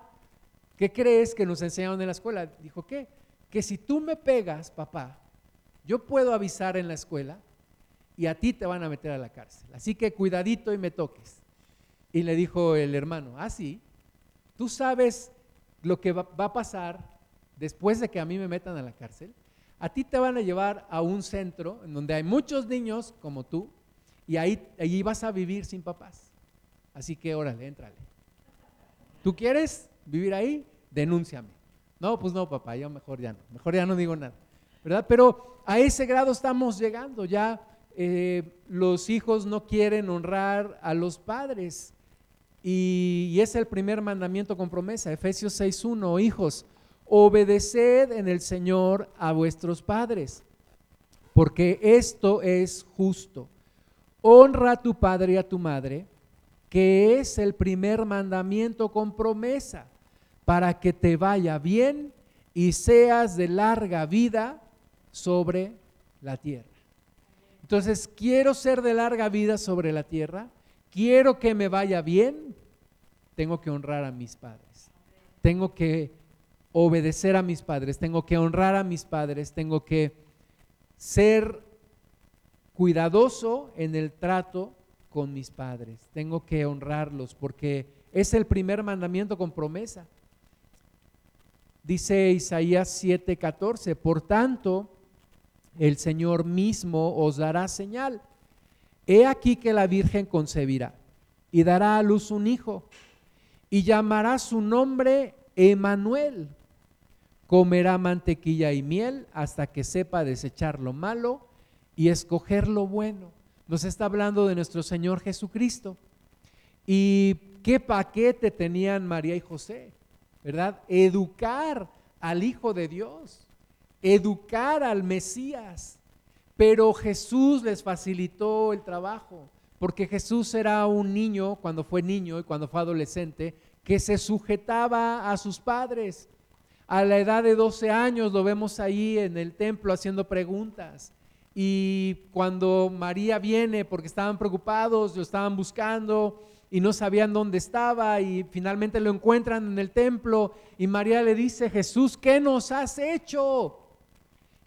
¿qué crees que nos enseñaron en la escuela? Dijo, ¿qué? Que si tú me pegas, papá, yo puedo avisar en la escuela y a ti te van a meter a la cárcel. Así que cuidadito y me toques. Y le dijo el hermano, ah, sí, tú sabes lo que va a pasar después de que a mí me metan a la cárcel a ti te van a llevar a un centro en donde hay muchos niños como tú y ahí, ahí vas a vivir sin papás. Así que órale, éntrale. ¿Tú quieres vivir ahí? Denúnciame. No, pues no, papá, yo mejor ya no, mejor ya no digo nada. ¿Verdad? Pero a ese grado estamos llegando. Ya eh, los hijos no quieren honrar a los padres. Y, y es el primer mandamiento con promesa, Efesios 6.1, hijos, obedeced en el Señor a vuestros padres, porque esto es justo. Honra a tu padre y a tu madre, que es el primer mandamiento con promesa, para que te vaya bien y seas de larga vida sobre la tierra. Entonces, quiero ser de larga vida sobre la tierra, quiero que me vaya bien, tengo que honrar a mis padres, tengo que obedecer a mis padres, tengo que honrar a mis padres, tengo que ser cuidadoso en el trato con mis padres, tengo que honrarlos porque es el primer mandamiento con promesa. Dice Isaías 7:14, por tanto, el Señor mismo os dará señal. He aquí que la Virgen concebirá y dará a luz un hijo y llamará su nombre Emanuel comerá mantequilla y miel hasta que sepa desechar lo malo y escoger lo bueno. Nos está hablando de nuestro Señor Jesucristo. ¿Y qué paquete tenían María y José? ¿Verdad? Educar al Hijo de Dios, educar al Mesías. Pero Jesús les facilitó el trabajo, porque Jesús era un niño cuando fue niño y cuando fue adolescente, que se sujetaba a sus padres a la edad de 12 años lo vemos ahí en el templo haciendo preguntas. Y cuando María viene, porque estaban preocupados, lo estaban buscando y no sabían dónde estaba y finalmente lo encuentran en el templo y María le dice, Jesús, ¿qué nos has hecho?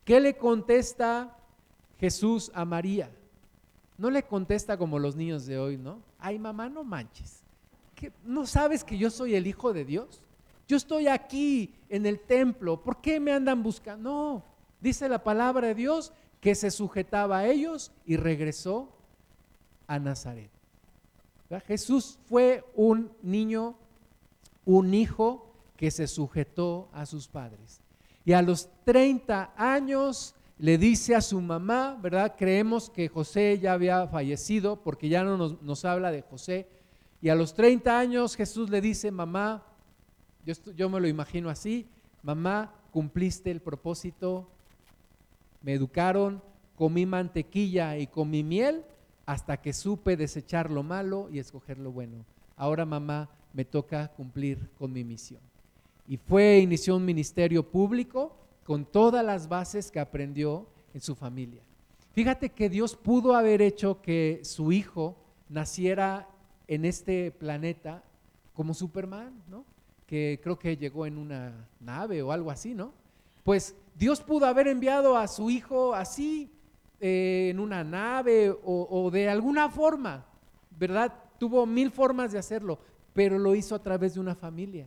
¿Qué le contesta Jesús a María? No le contesta como los niños de hoy, ¿no? Ay, mamá, no manches. ¿No sabes que yo soy el Hijo de Dios? Yo estoy aquí en el templo, ¿por qué me andan buscando? No, dice la palabra de Dios que se sujetaba a ellos y regresó a Nazaret. Jesús fue un niño, un hijo que se sujetó a sus padres. Y a los 30 años le dice a su mamá, ¿verdad? Creemos que José ya había fallecido porque ya no nos, nos habla de José. Y a los 30 años Jesús le dice, mamá, Yo, me lo imagino así, mamá, cumpliste el propósito, me educaron, comí mantequilla y comí miel hasta que supe desechar lo malo y escoger lo bueno. Ahora mamá, me toca cumplir con mi misión. Y fue, inició un ministerio público con todas las bases que aprendió en su familia. Fíjate que Dios pudo haber hecho que su hijo naciera en este planeta como Superman, ¿no? Que creo que llegó en una nave o algo así, ¿no? Pues Dios pudo haber enviado a su hijo así, eh, en una nave o, o de alguna forma, ¿verdad? Tuvo mil formas de hacerlo, pero lo hizo a través de una familia,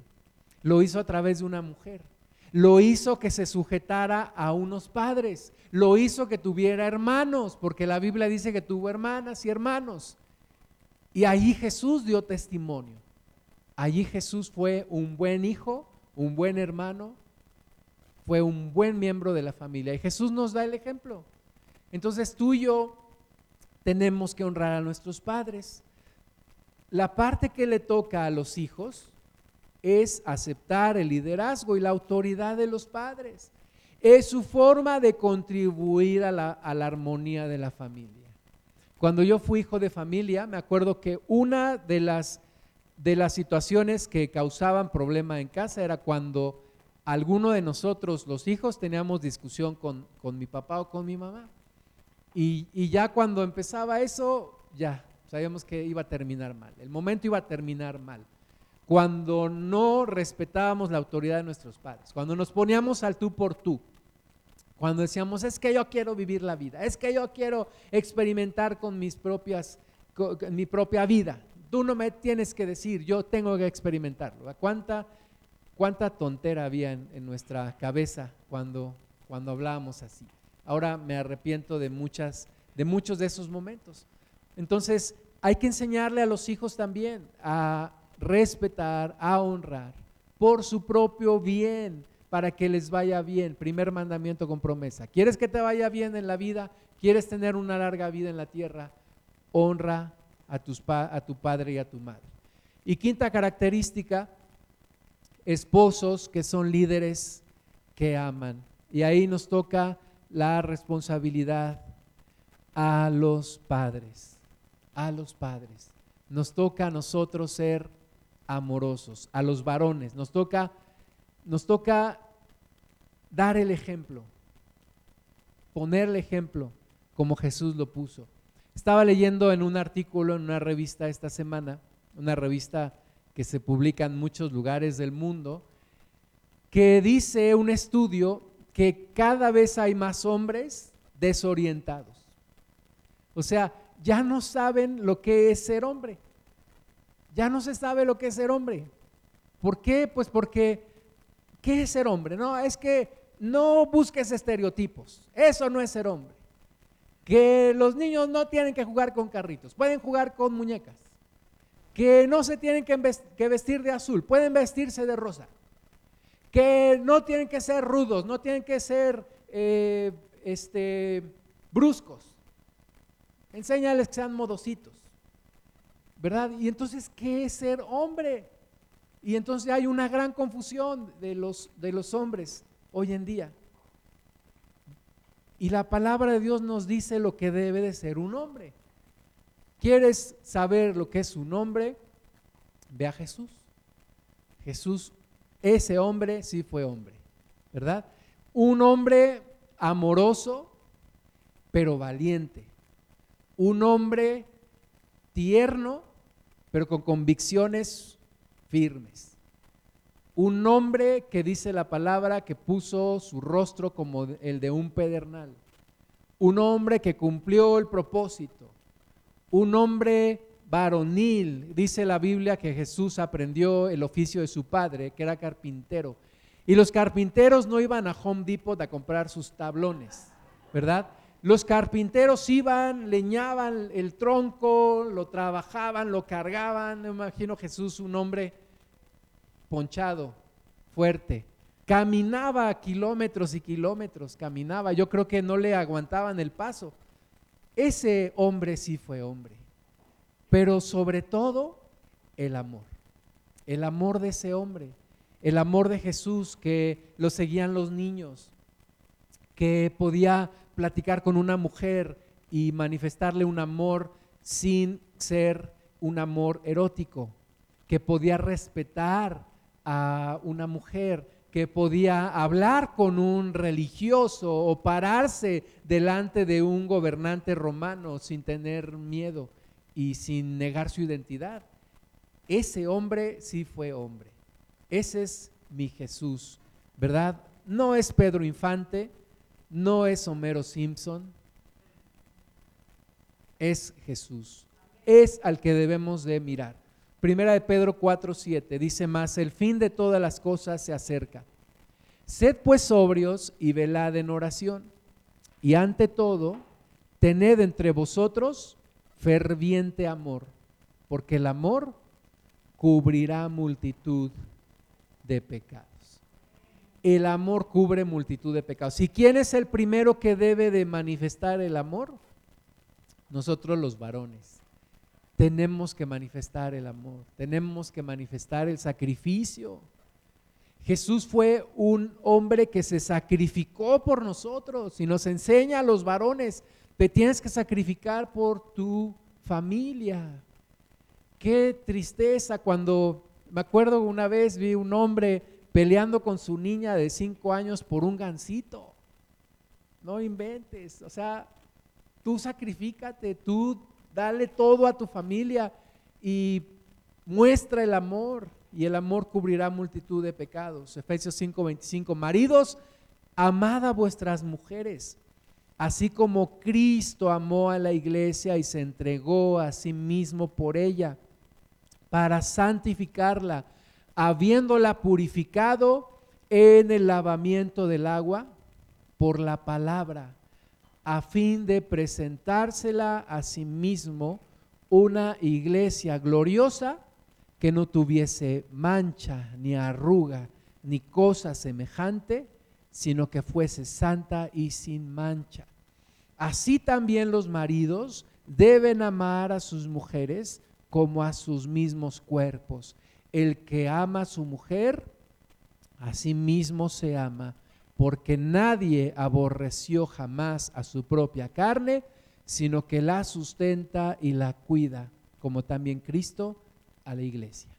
lo hizo a través de una mujer, lo hizo que se sujetara a unos padres, lo hizo que tuviera hermanos, porque la Biblia dice que tuvo hermanas y hermanos. Y allí Jesús dio testimonio. Allí Jesús fue un buen hijo, un buen hermano, fue un buen miembro de la familia. Y Jesús nos da el ejemplo. Entonces tú y yo tenemos que honrar a nuestros padres. La parte que le toca a los hijos es aceptar el liderazgo y la autoridad de los padres. Es su forma de contribuir a la, armonía de la familia. Cuando yo fui hijo de familia, me acuerdo que una de las, de las situaciones que causaban problema en casa era cuando alguno de nosotros, los hijos, teníamos discusión con, con mi papá o con mi mamá. Y, y, ya cuando empezaba eso, ya sabíamos que iba a terminar mal. El momento iba a terminar mal. Cuando no respetábamos la autoridad de nuestros padres, cuando nos poníamos al tú por tú, cuando decíamos, es que yo quiero vivir la vida, es que yo quiero experimentar con mis propias, con mi propia vida. Tú no me tienes que decir, yo tengo que experimentarlo. ¿Cuánta cuánta tontera había en, nuestra cabeza cuando, cuando hablábamos así. Ahora me arrepiento de, muchas, de muchos de esos momentos. Entonces, hay que enseñarle a los hijos también a respetar, a honrar por su propio bien, para que les vaya bien. Primer mandamiento con promesa. ¿Quieres que te vaya bien en la vida? ¿Quieres tener una larga vida en la tierra? Honra a, tus a tu padre y a tu madre. Y quinta característica, esposos que son líderes que aman. Y ahí nos toca la responsabilidad a los padres, a los padres. Nos toca a nosotros ser amorosos, a los varones. Nos toca, nos toca dar el ejemplo, poner el ejemplo como Jesús lo puso. Estaba leyendo en un artículo en una revista esta semana, una revista que se publica en muchos lugares del mundo, que dice un estudio que cada vez hay más hombres desorientados. O sea, ya no saben lo que es ser hombre. Ya no se sabe lo que es ser hombre. ¿Por qué? Pues porque, ¿qué es ser hombre? No, es que no busques estereotipos. Eso no es ser hombre. Que los niños no tienen que jugar con carritos, pueden jugar con muñecas que no se tienen que vestir de azul, pueden vestirse de rosa, que no tienen que ser rudos, no tienen que ser eh, este, bruscos. Enséñales que sean modositos, ¿verdad? Y entonces, ¿qué es ser hombre? Y entonces hay una gran confusión de los, de los hombres hoy en día. Y la palabra de Dios nos dice lo que debe de ser un hombre. ¿Quieres saber lo que es su nombre? Ve a Jesús. Jesús, ese hombre sí fue hombre, ¿verdad? Un hombre amoroso, pero valiente. Un hombre tierno, pero con convicciones firmes. Un hombre que dice la palabra que puso su rostro como el de un pedernal. Un hombre que cumplió el propósito un hombre varonil. Dice la Biblia que Jesús aprendió el oficio de su padre, que era carpintero. Y los carpinteros no iban a Home Depot a comprar sus tablones, ¿verdad? Los carpinteros iban, leñaban el tronco, lo trabajaban, lo cargaban. Me imagino Jesús, un hombre ponchado, fuerte. Caminaba kilómetros y kilómetros, caminaba. Yo creo que no le aguantaban el paso. Ese hombre sí fue hombre, pero sobre todo el amor, el amor de ese hombre, el amor de Jesús que lo seguían los niños, que podía platicar con una mujer y manifestarle un amor sin ser un amor erótico, que podía respetar a una mujer, que podía hablar con un religioso o pararse delante de un gobernante romano sin tener miedo y sin negar su identidad. Ese hombre sí fue hombre. Ese es mi Jesús, ¿verdad? No es Pedro Infante, no es Homero Simpson, es Jesús. Es al que debemos de mirar. Primera de Pedro 4:7 dice más, el fin de todas las cosas se acerca. Sed pues sobrios y velad en oración. Y ante todo, tened entre vosotros ferviente amor, porque el amor cubrirá multitud de pecados. El amor cubre multitud de pecados. ¿Y quién es el primero que debe de manifestar el amor? Nosotros los varones. Tenemos que manifestar el amor, tenemos que manifestar el sacrificio. Jesús fue un hombre que se sacrificó por nosotros y nos enseña a los varones, te tienes que sacrificar por tu familia. Qué tristeza cuando me acuerdo una vez vi un hombre peleando con su niña de cinco años por un gancito. No inventes, o sea, tú sacrifícate, tú dale todo a tu familia y muestra el amor y el amor cubrirá multitud de pecados. Efesios 5:25, maridos, amad a vuestras mujeres, así como Cristo amó a la iglesia y se entregó a sí mismo por ella para santificarla, habiéndola purificado en el lavamiento del agua por la palabra, a fin de presentársela a sí mismo una iglesia gloriosa que no tuviese mancha, ni arruga, ni cosa semejante, sino que fuese santa y sin mancha. Así también los maridos deben amar a sus mujeres como a sus mismos cuerpos. El que ama a su mujer, a sí mismo se ama, porque nadie aborreció jamás a su propia carne, sino que la sustenta y la cuida, como también Cristo a la iglesia.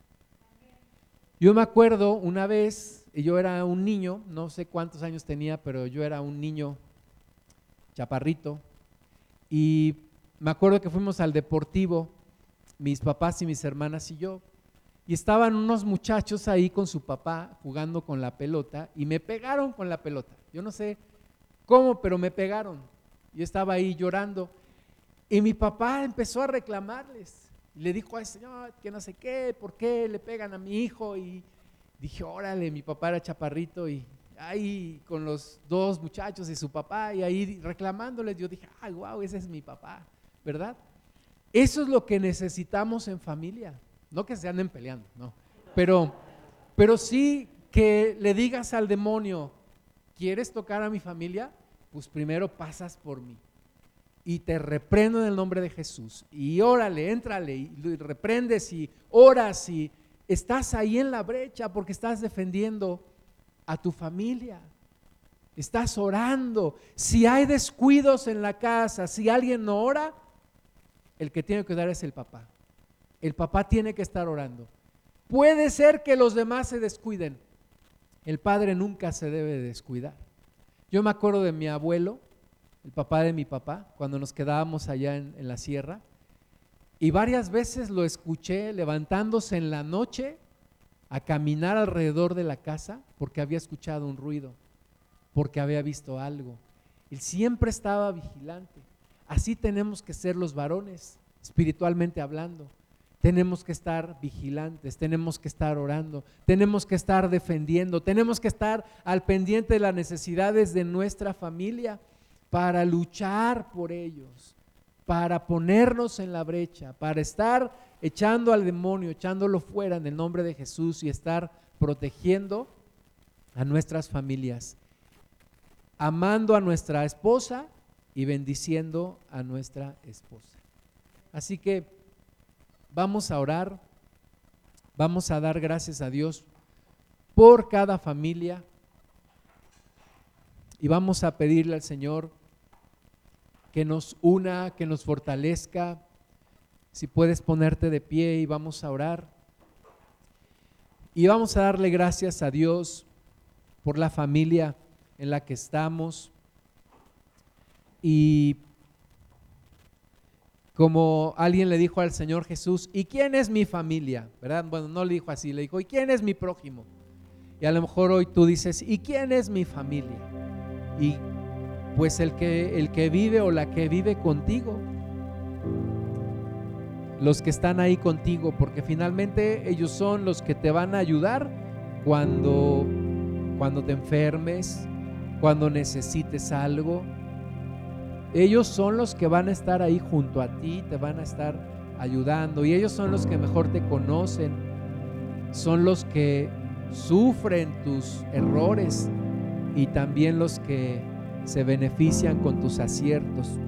Yo me acuerdo una vez, yo era un niño, no sé cuántos años tenía, pero yo era un niño chaparrito, y me acuerdo que fuimos al deportivo mis papás y mis hermanas y yo. Y estaban unos muchachos ahí con su papá jugando con la pelota y me pegaron con la pelota. Yo no sé cómo, pero me pegaron. Yo estaba ahí llorando y mi papá empezó a reclamarles. Le dijo al señor que no sé qué, por qué le pegan a mi hijo. Y dije, órale, mi papá era chaparrito y ahí con los dos muchachos y su papá y ahí reclamándoles, yo dije, ay, wow, ese es mi papá, ¿verdad? Eso es lo que necesitamos en familia. No que se anden peleando, no. Pero, pero sí que le digas al demonio, ¿quieres tocar a mi familia? Pues primero pasas por mí. Y te reprendo en el nombre de Jesús. Y órale, éntrale, y reprendes y oras y estás ahí en la brecha porque estás defendiendo a tu familia. Estás orando. Si hay descuidos en la casa, si alguien no ora, el que tiene que dar es el papá. El papá tiene que estar orando. Puede ser que los demás se descuiden. El padre nunca se debe descuidar. Yo me acuerdo de mi abuelo, el papá de mi papá, cuando nos quedábamos allá en, la sierra, y varias veces lo escuché levantándose en la noche a caminar alrededor de la casa porque había escuchado un ruido, porque había visto algo. Él siempre estaba vigilante. Así tenemos que ser los varones, espiritualmente hablando. Tenemos que estar vigilantes, tenemos que estar orando, tenemos que estar defendiendo, tenemos que estar al pendiente de las necesidades de nuestra familia para luchar por ellos, para ponernos en la brecha, para estar echando al demonio, echándolo fuera en el nombre de Jesús y estar protegiendo a nuestras familias, amando a nuestra esposa y bendiciendo a nuestra esposa. Así que vamos a orar, vamos a dar gracias a Dios por cada familia y vamos a pedirle al Señor que nos una, que nos fortalezca. Si puedes ponerte de pie y vamos a orar. Y vamos a darle gracias a Dios por la familia en la que estamos. Y como alguien le dijo al Señor Jesús, ¿y quién es mi familia? ¿Verdad? Bueno, no le dijo así, le dijo, ¿y quién es mi prójimo? Y a lo mejor hoy tú dices, ¿y quién es mi familia? Y pues el que, el que vive o la que vive contigo, los que están ahí contigo, porque finalmente ellos son los que te van a ayudar cuando, cuando te enfermes, cuando necesites algo. Ellos son los que van a estar ahí junto a ti, te van a estar ayudando y ellos son los que mejor te conocen, son los que sufren tus errores y también los que se benefician con tus aciertos.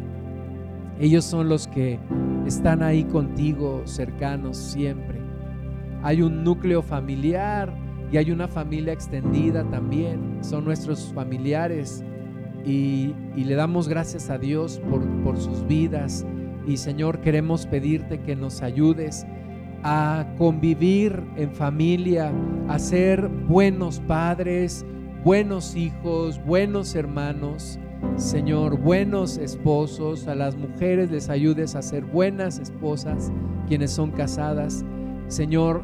Ellos son los que están ahí contigo, cercanos siempre. Hay un núcleo familiar y hay una familia extendida también. Son nuestros familiares y, le damos gracias a Dios por, por sus vidas. Y Señor, queremos pedirte que nos ayudes a convivir en familia, a ser buenos padres, buenos hijos, buenos hermanos, Señor, buenos esposos, a las mujeres les ayudes a ser buenas esposas, quienes son casadas. Señor,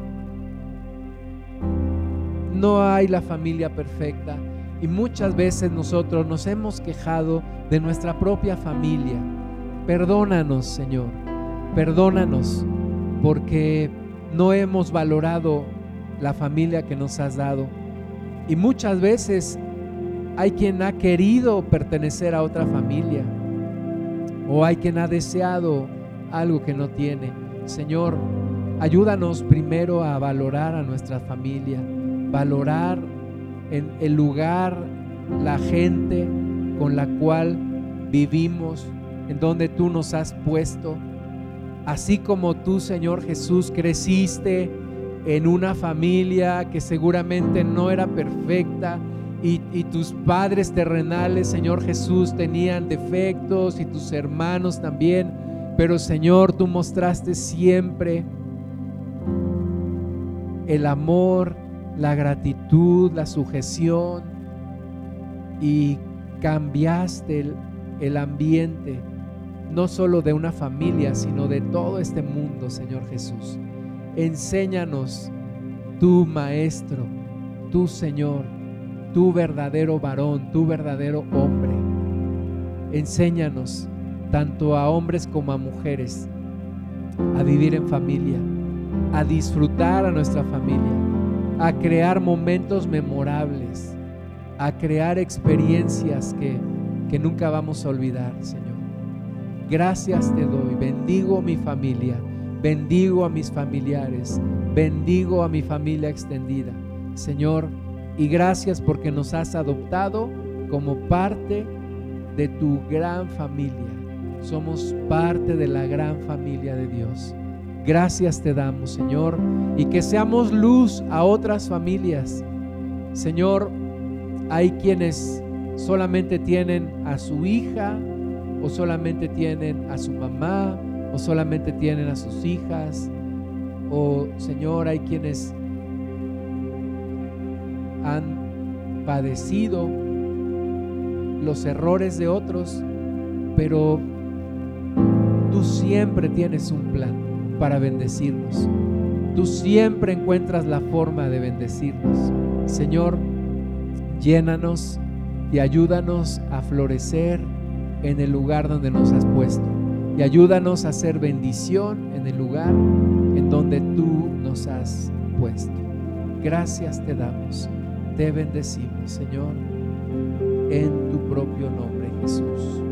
no hay la familia perfecta y muchas veces nosotros nos hemos quejado de nuestra propia familia. Perdónanos, Señor, perdónanos porque no hemos valorado la familia que nos has dado. Y muchas veces hay quien ha querido pertenecer a otra familia o hay quien ha deseado algo que no tiene. Señor, ayúdanos primero a valorar a nuestra familia, valorar en el lugar, la gente con la cual vivimos, en donde tú nos has puesto. Así como tú, Señor Jesús, creciste en una familia que seguramente no era perfecta y, tus padres terrenales, Señor Jesús, tenían defectos y tus hermanos también, pero Señor, tú mostraste siempre el amor, la gratitud, la sujeción y cambiaste el, ambiente, no solo de una familia, sino de todo este mundo, Señor Jesús. Enséñanos, tu Maestro, tu Señor, tu verdadero varón, tu verdadero hombre. Enséñanos, tanto a hombres como a mujeres, a vivir en familia, a disfrutar a nuestra familia, a crear momentos memorables, a crear experiencias que, que nunca vamos a olvidar, Señor. Gracias te doy, bendigo mi familia bendigo a mis familiares, bendigo a mi familia extendida. Señor, y gracias porque nos has adoptado como parte de tu gran familia. Somos parte de la gran familia de Dios. Gracias te damos, Señor, y que seamos luz a otras familias. Señor, hay quienes solamente tienen a su hija o solamente tienen a su mamá o solamente tienen a sus hijas, o Señor, hay quienes han padecido los errores de otros, pero tú siempre tienes un plan para bendecirnos. Tú siempre encuentras la forma de bendecirnos. Señor, llénanos y ayúdanos a florecer en el lugar donde nos has puesto y ayúdanos a hacer bendición en el lugar en donde tú nos has puesto. Gracias te damos, te bendecimos, Señor, en tu propio nombre, Jesús.